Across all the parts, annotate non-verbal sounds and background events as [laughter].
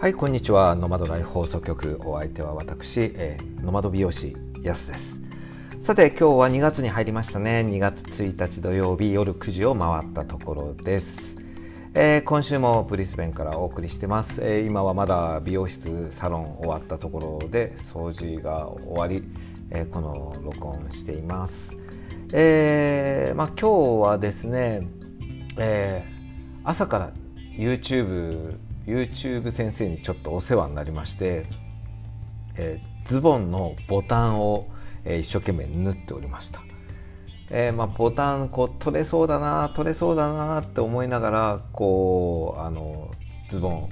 はいこんにちは。ノマドライフ放送局。お相手は私、えー、ノマド美容師やすです。さて今日は2月に入りましたね。2月1日土曜日夜9時を回ったところです、えー、今週もブリスベンからお送りしてます、えー、今はまだ美容室サロン終わったところで掃除が終わり、えこの録音しています。えまあ、今日はですね、え朝から YouTube YouTube 先生にちょっとお世話になりまして、えー、ズボンのボタンを、えー、一生懸命縫っておりました、えー、まあ、ボタンこう取れそうだな取れそうだなって思いながらこうあのズボン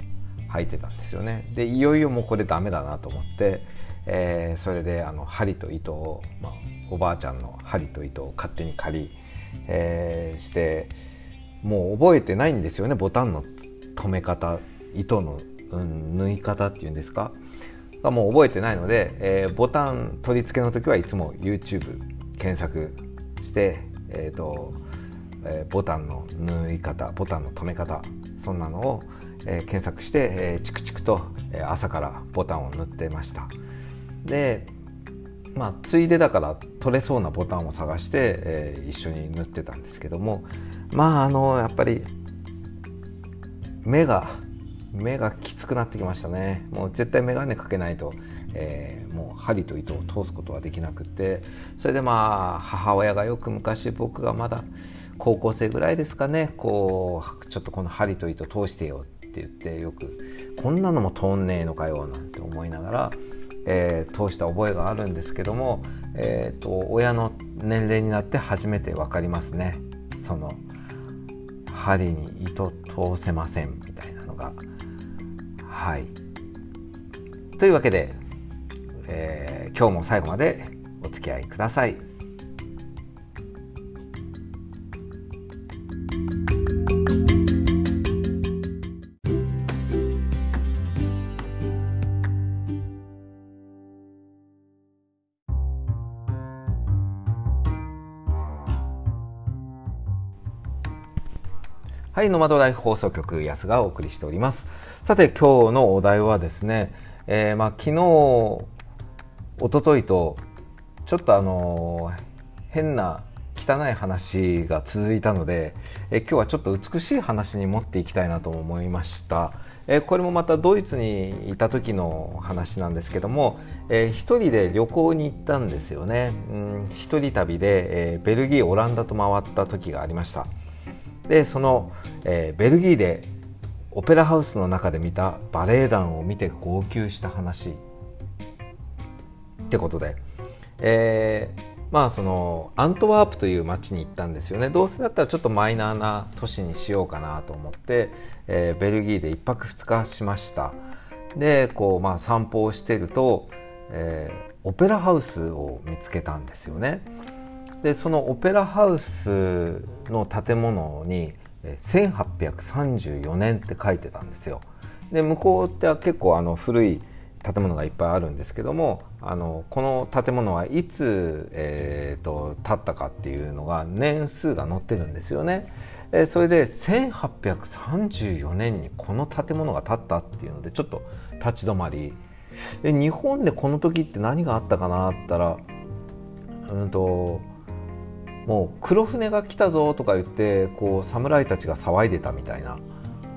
履いてたんですよね。でいよいよもうこれダメだなと思って、えそれであの針と糸を、まあ、おばあちゃんの針と糸を勝手に借り、えしてもう覚えてないんですよねボタンの留め方。糸の、うん、縫い方っていうんですか？がもう覚えてないので、えー、ボタン取り付けの時はいつも YouTube 検索して、えーとえー、ボタンの縫い方ボタンの留め方そんなのを、えー、検索して、えー、チクチクと、えー、朝からボタンを縫ってました。でまあついでだから取れそうなボタンを探して、えー、一緒に縫ってたんですけどもまああのやっぱり目が目がきつくなってきましたね。もう絶対眼鏡かけないと、えー、もう針と糸を通すことはできなくて。それでまあ母親がよく昔僕がまだ高校生ぐらいですかね。こうちょっとこの針と糸通してよって言ってよくこんなのも通んねえのかよなんて思いながら、えー、通した覚えがあるんですけども、えーと、と親の年齢になって初めて分かりますね。その針に糸通せませんみたいなのがはいというわけで、えー、今日も最後までお付き合いください。はい、ノマドライフ放送局安がお送りしております。さて今日のお題はですね、えー、まあ昨日一昨日とちょっとあの変な汚い話が続いたので、え今日はちょっと美しい話に持っていきたいなと思いました。えこれもまたドイツにいた時の話なんですけども、えー、一人で旅行に行ったんですよね。うん、一人旅で、えー、ベルギーオランダと回った時がありました。でその、えー、ベルギーでオペラハウスの中で見たバレエ団を見て号泣した話ってことで、えー、まあそのアントワープという町に行ったんですよね。どうせだったらちょっとマイナーな都市にしようかなと思って、えー、ベルギーで1泊2日しました。でこうまあ散歩をしてると、えー、オペラハウスを見つけたんですよね。でそのオペラハウスの建物に1834年って書いてたんですよ。で向こうっては結構あの古い建物がいっぱいあるんですけどもあのこの建物はいつ、えーと、建ったかっていうのが年数が載ってるんですよね。えー、それで1834年にこの建物が建ったっていうのでちょっと立ち止まりで日本でこの時って何があったかなったらうんともう黒船が来たぞとか言ってこう侍たちが騒いでたみたいな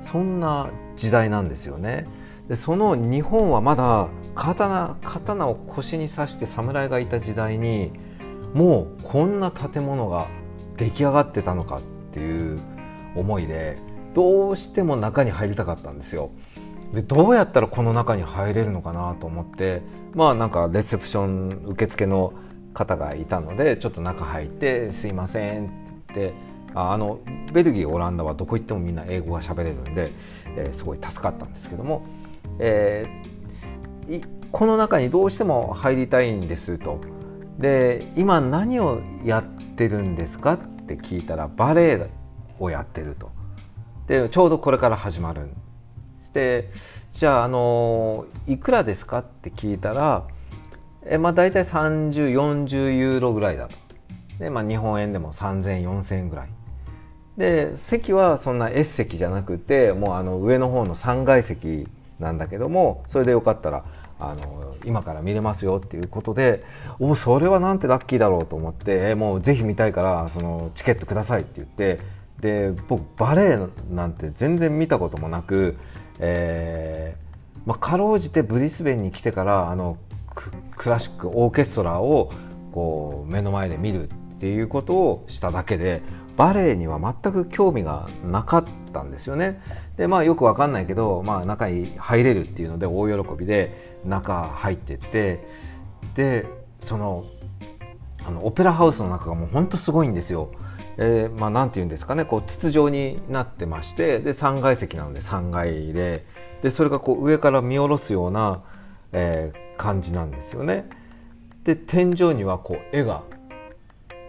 そんな時代なんですよね。でその日本はまだ刀刀を腰に刺して侍がいた時代にもうこんな建物が出来上がってたのかっていう思いでどうしても中に入りたかったんですよ。でどうやったらこの中に入れるのかなと思ってまあなんかレセプション受付の方がいたのでちょっと中入って「すいません」って言ってあのベルギーオランダはどこ行ってもみんな英語が喋れるんで、えー、すごい助かったんですけども、えー、この中にどうしても入りたいんですと。で今何をやってるんですかって聞いたらバレエをやってると。でちょうどこれから始まるでじゃああのいくらですかって聞いたらえまあ、大体3040ユーロぐらいだと。で、まあ、日本円でも30004000円ぐらい。で席はそんな S 席じゃなくてもうあの上の方の3階席なんだけどもそれでよかったらあの今から見れますよっていうことでおそれはなんてラッキーだろうと思って、もうぜひ見たいからそのチケットくださいって言ってで僕バレエなんて全然見たこともなく、えーまあ、かろうじてブリスベンに来てからあのクラシックオーケストラをこう目の前で見るっていうことをしただけでバレエには全く興味がなかったんですよね。でまあよくわかんないけど、まあ、中に入れるっていうので大喜びで中入ってってでそのあのオペラハウスの中がもうほんとすごいんですよ。えー、まあなんて言うんですかねこう筒状になってましてで3階席なので3階ででそれがこう上から見下ろすような、えー、感じなんですよね。で天井にはこう絵が、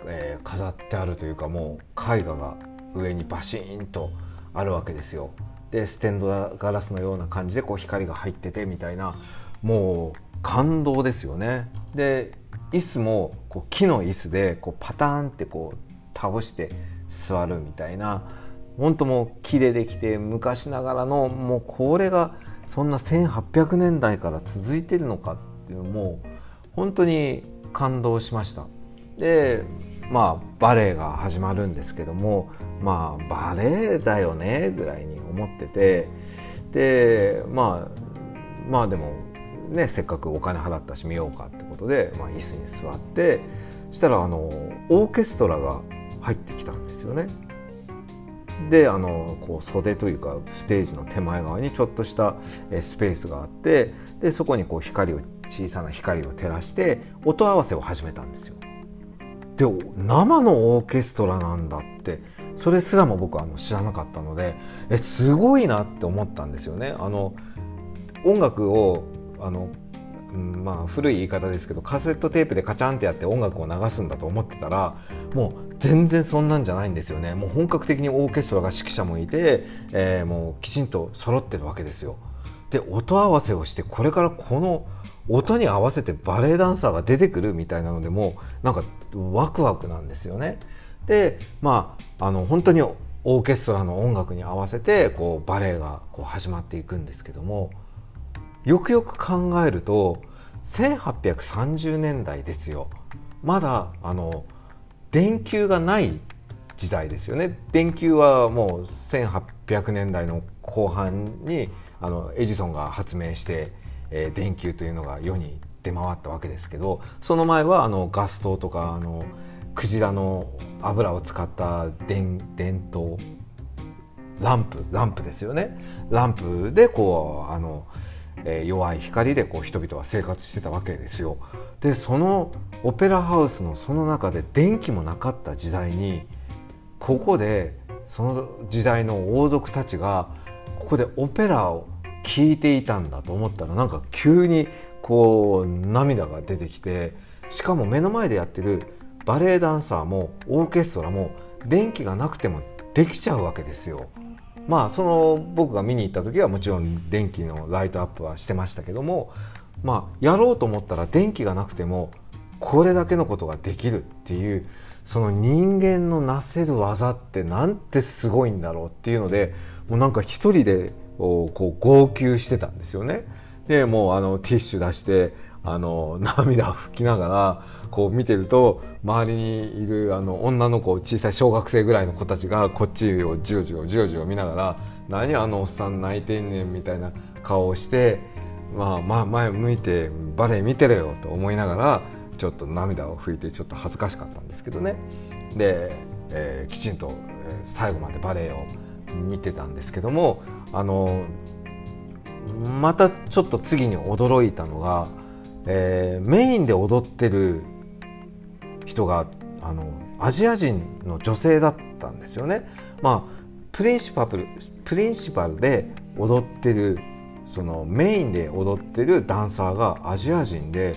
えー、飾ってあるというかもう絵画が上にバシーンとあるわけですよ。でステンドガラスのような感じでこう光が入っててみたいなもう感動ですよね。で椅子もこう木の椅子でこうパターンってこう倒して座るみたいな本当もう木でできて昔ながらのもうこれがそんな1800年代から続いてるのかっていうのも本当に感動しましたでまあバレエが始まるんですけどもまあバレエだよねぐらいに思っててでまあまあでもねせっかくお金払ったし見ようかってことで、まあ、椅子に座ってしたらあのオーケストラが入ってきたんですよね。であのこう袖というかステージの手前側にちょっとしたスペースがあってでそこにこう光を小さな光を照らして音合わせを始めたんですよ。で生のオーケストラなんだってそれすらも僕はあの知らなかったのでえすごいなって思ったんですよね。あの音楽をあのまあ古い言い方ですけどカセットテープでカチャンってやって音楽を流すんだと思ってたらもう全然そんなんじゃないんですよね。もう本格的にオーケストラが指揮者もいて、えー、もうきちんと揃ってるわけですよ。で音合わせをしてこれからこの音に合わせてバレエダンサーが出てくるみたいなのでもなんかワクワクなんですよね。でまああの本当にオーケストラの音楽に合わせてこうバレエがこう始まっていくんですけどもよくよく考えると1830年代ですよ。まだあの電球がない時代ですよね電球はもう1800年代の後半にあのエジソンが発明して、えー、電球というのが世に出回ったわけですけどその前はあのガス灯とかあのクジラの油を使った電電灯ランプランプですよねランプでこうあのえ弱い光でこう人々は生活してたわけですよ。でそのオペラハウスのその中で電気もなかった時代にここでその時代の王族たちがここでオペラを聴いていたんだと思ったらなんか急にこう涙が出てきてしかも目の前でやってるバレエダンサーもオーケストラも電気がなくてもできちゃうわけですよ。まあその僕が見に行った時はもちろん電気のライトアップはしてましたけどもまあやろうと思ったら電気がなくてもこれだけのことができるっていうその人間のなせる技ってなんてすごいんだろうっていうのでもうなんか一人でこう号泣してたんですよね。でもうあのティッシュ出してあの涙を拭きながらこう見てると周りにいるあの女の子小さい小学生ぐらいの子たちがこっちをじろじろじろじろ見ながら「何あのおっさん泣いてんねん」みたいな顔をして、まあ、まあ前向いてバレエ見てるよと思いながらちょっと涙を拭いてちょっと恥ずかしかったんですけどねで、えー、きちんと最後までバレエを見てたんですけどもあのまたちょっと次に驚いたのがえー、メインで踊ってる人があのアジア人の女性だったんですよね。まあプリンシパルプリンシパルで踊ってるそのメインで踊ってるダンサーがアジア人で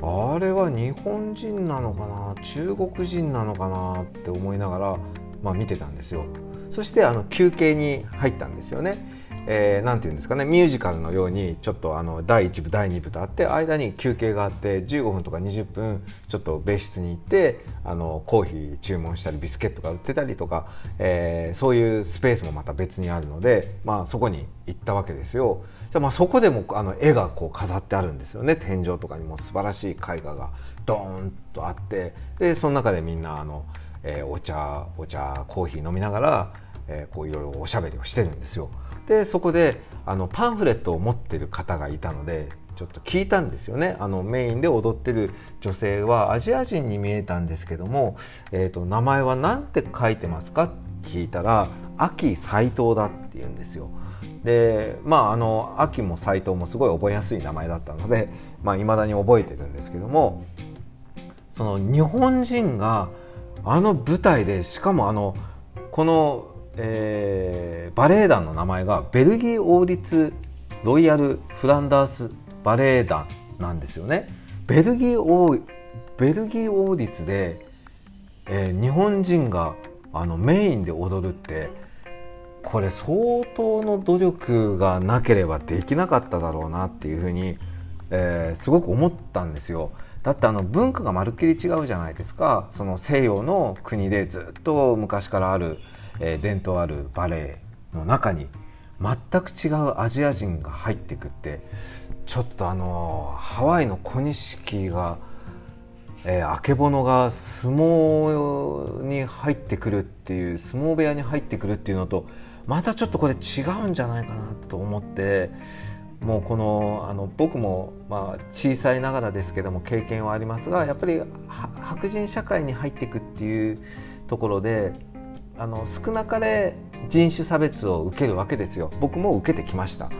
あれは日本人なのかな中国人なのかなって思いながら、まあ、見てたんですよそしてあの休憩に入ったんですよねえー、ていうんですかねミュージカルのようにちょっとあの第1部第2部とあって間に休憩があって15分とか20分ちょっと別室に行ってあのコーヒー注文したりビスケットが売ってたりとか、えー、そういうスペースもまた別にあるので、まあ、そこに行ったわけですよ。じゃまあそこでもあの絵がこう飾ってあるんですよね天井とかにも素晴らしい絵画がドーンとあってでその中でみんなあの、えー、お茶お茶コーヒー飲みながら、えー、こういろいろおしゃべりをしてるんですよ。でそこであのパンフレットを持ってる方がいたのでちょっと聞いたんですよねあのメインで踊ってる女性はアジア人に見えたんですけども、えーと、名前は何て書いてますかって聞いたら「秋斎藤だ」って言うんですよ。でまああの秋も斎藤もすごい覚えやすい名前だったのでい [laughs] まあ、未だに覚えてるんですけどもその日本人があの舞台でしかもあのこのえー、バレエ団の名前がベルギー王立ロイヤル・フランダースバレエ団なんですよね。ベルギー王ベルギー王立で、えー、日本人があのメインで踊るってこれ相当の努力がなければできなかっただろうなっていうふうに、えー、すごく思ったんですよ。だってあの文化がまるっきり違うじゃないですかその西洋の国でずっと昔からあるえー、伝統あるバレエの中に全く違うアジア人が入ってくってちょっとあのハワイの小錦が、えー、あけぼのが相撲に入ってくるっていう相撲部屋に入ってくるっていうのとまたちょっとこれ違うんじゃないかなと思ってもうこのあの僕もまあ小さいながらですけども経験はありますがやっぱり白人社会に入っていくっていうところであの少なかれ人種差別を受けるわけですよ。僕も受けてきました、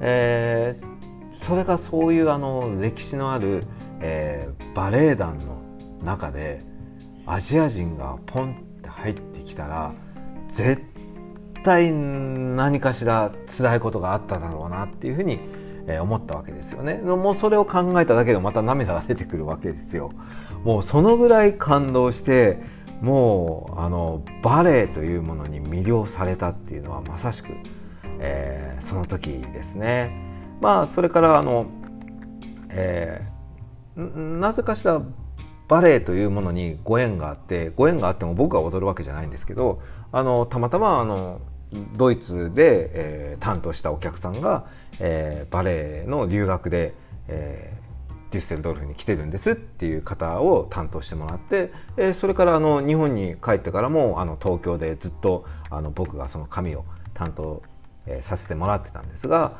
えー、それがそういうあの歴史のある、えー、バレエ団の中でアジア人がポンって入ってきたら絶対何かしら辛いことがあっただろうなっていうふうに思ったわけですよねもうそれを考えただけでまた涙が出てくるわけですよもうそのぐらい感動してもうあのバレエというものに魅了されたっていうのはまさしく、えー、その時ですね。まあそれからあの、えー、なぜかしらバレエというものにご縁があってご縁があっても僕が踊るわけじゃないんですけどあのたまたまあのドイツで、えー、担当したお客さんが、えー、バレエの留学で、えデュッセルドルフに来てるんですっていう方を担当してもらって、えそれからあの日本に帰ってからもあの東京でずっとあの僕がその紙を担当、えさせてもらってたんですが、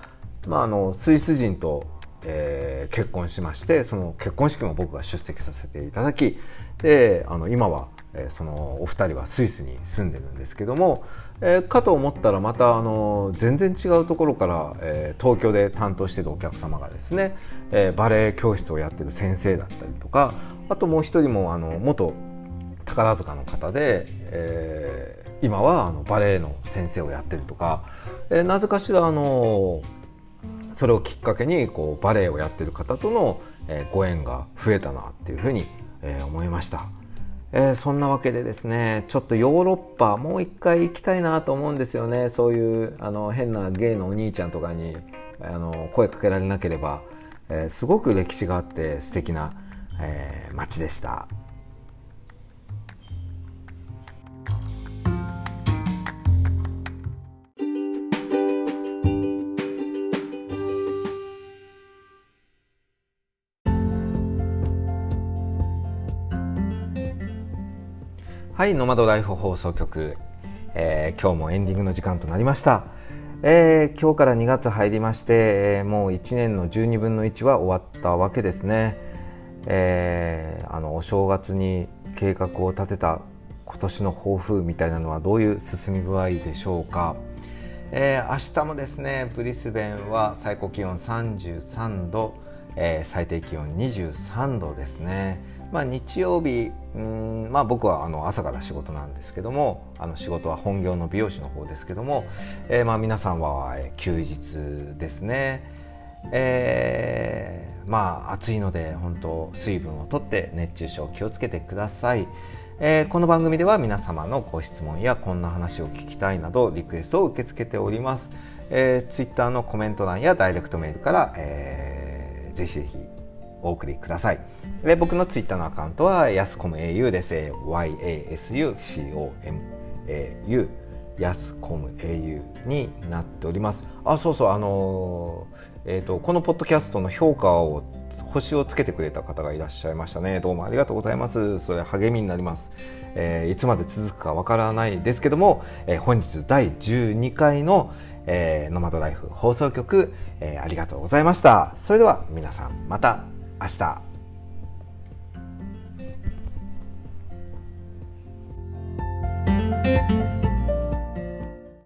まあ、あのスイス人と、えー、結婚しましてその結婚式も僕が出席させていただきであの今は、えそのお二人はスイスに住んでるんですけども、えー、かと思ったらまたあの全然違うところから、えー、東京で担当しているお客様がですね、えー、バレエ教室をやってる先生だったりとかあともう一人もあの元宝塚の方で、えー、今はあのバレエの先生をやってるとか、えー、なぜかしらあのそれをきっかけにこうバレエをやってる方との、え、ご縁が増えたなっていうふうに、え、思いました。えー、そんなわけでですねちょっとヨーロッパもう一回行きたいなと思うんですよねそういうあの変なゲイのお兄ちゃんとかにあの声かけられなければ、えー、すごく歴史があって素敵な、えー、街でした。はいノマドライフ放送局、えー、今日もエンディングの時間となりました、えー、今日から2月入りまして、えー、もう1年の12分の1は終わったわけですね、えー、あのお正月に計画を立てた今年の抱負みたいなのはどういう進み具合でしょうか、えー、明日もですねブリスベンは最高気温33度、えー、最低気温23度ですね。まあ、日曜日うんまあ僕はあの朝から仕事なんですけどもあの仕事は本業の美容師の方ですけども、えー、まあ皆さんは休日ですね。えー、まあ暑いので本当水分をとって熱中症気をつけてください。えー、この番組では皆様のご質問やこんな話を聞きたいなどリクエストを受け付けております。えー、Twitter のコメント欄やダイレクトメールから、えー、ぜひぜひお送りください。で僕の Twitter のアカウントはやすこむ au です。YASUCOMAU やすこむ au になっております。あ、そうそう、あのー、えっ、ー、と、このポッドキャストの評価を星をつけてくれた方がいらっしゃいましたね。どうもありがとうございます。それ励みになります。えー、いつまで続くかわからないですけども、えー、本日第12回の、えー、ノマドライフ放送局、えー、ありがとうございました。それでは皆さんまた明日。うん